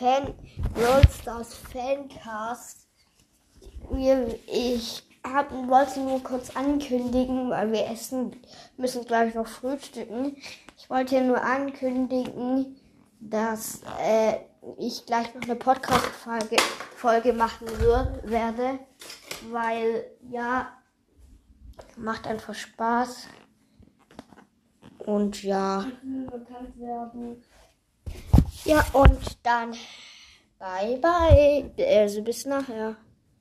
Fan, Brawl Stars Fancast. ich hab, wollte nur kurz ankündigen, weil wir essen, müssen gleich noch frühstücken. Ich wollte nur ankündigen, dass äh, ich gleich noch eine Podcast-Folge Folge machen wird, werde, weil ja, macht einfach Spaß. Und ja. Ja, und dann bye bye. Also bis nachher.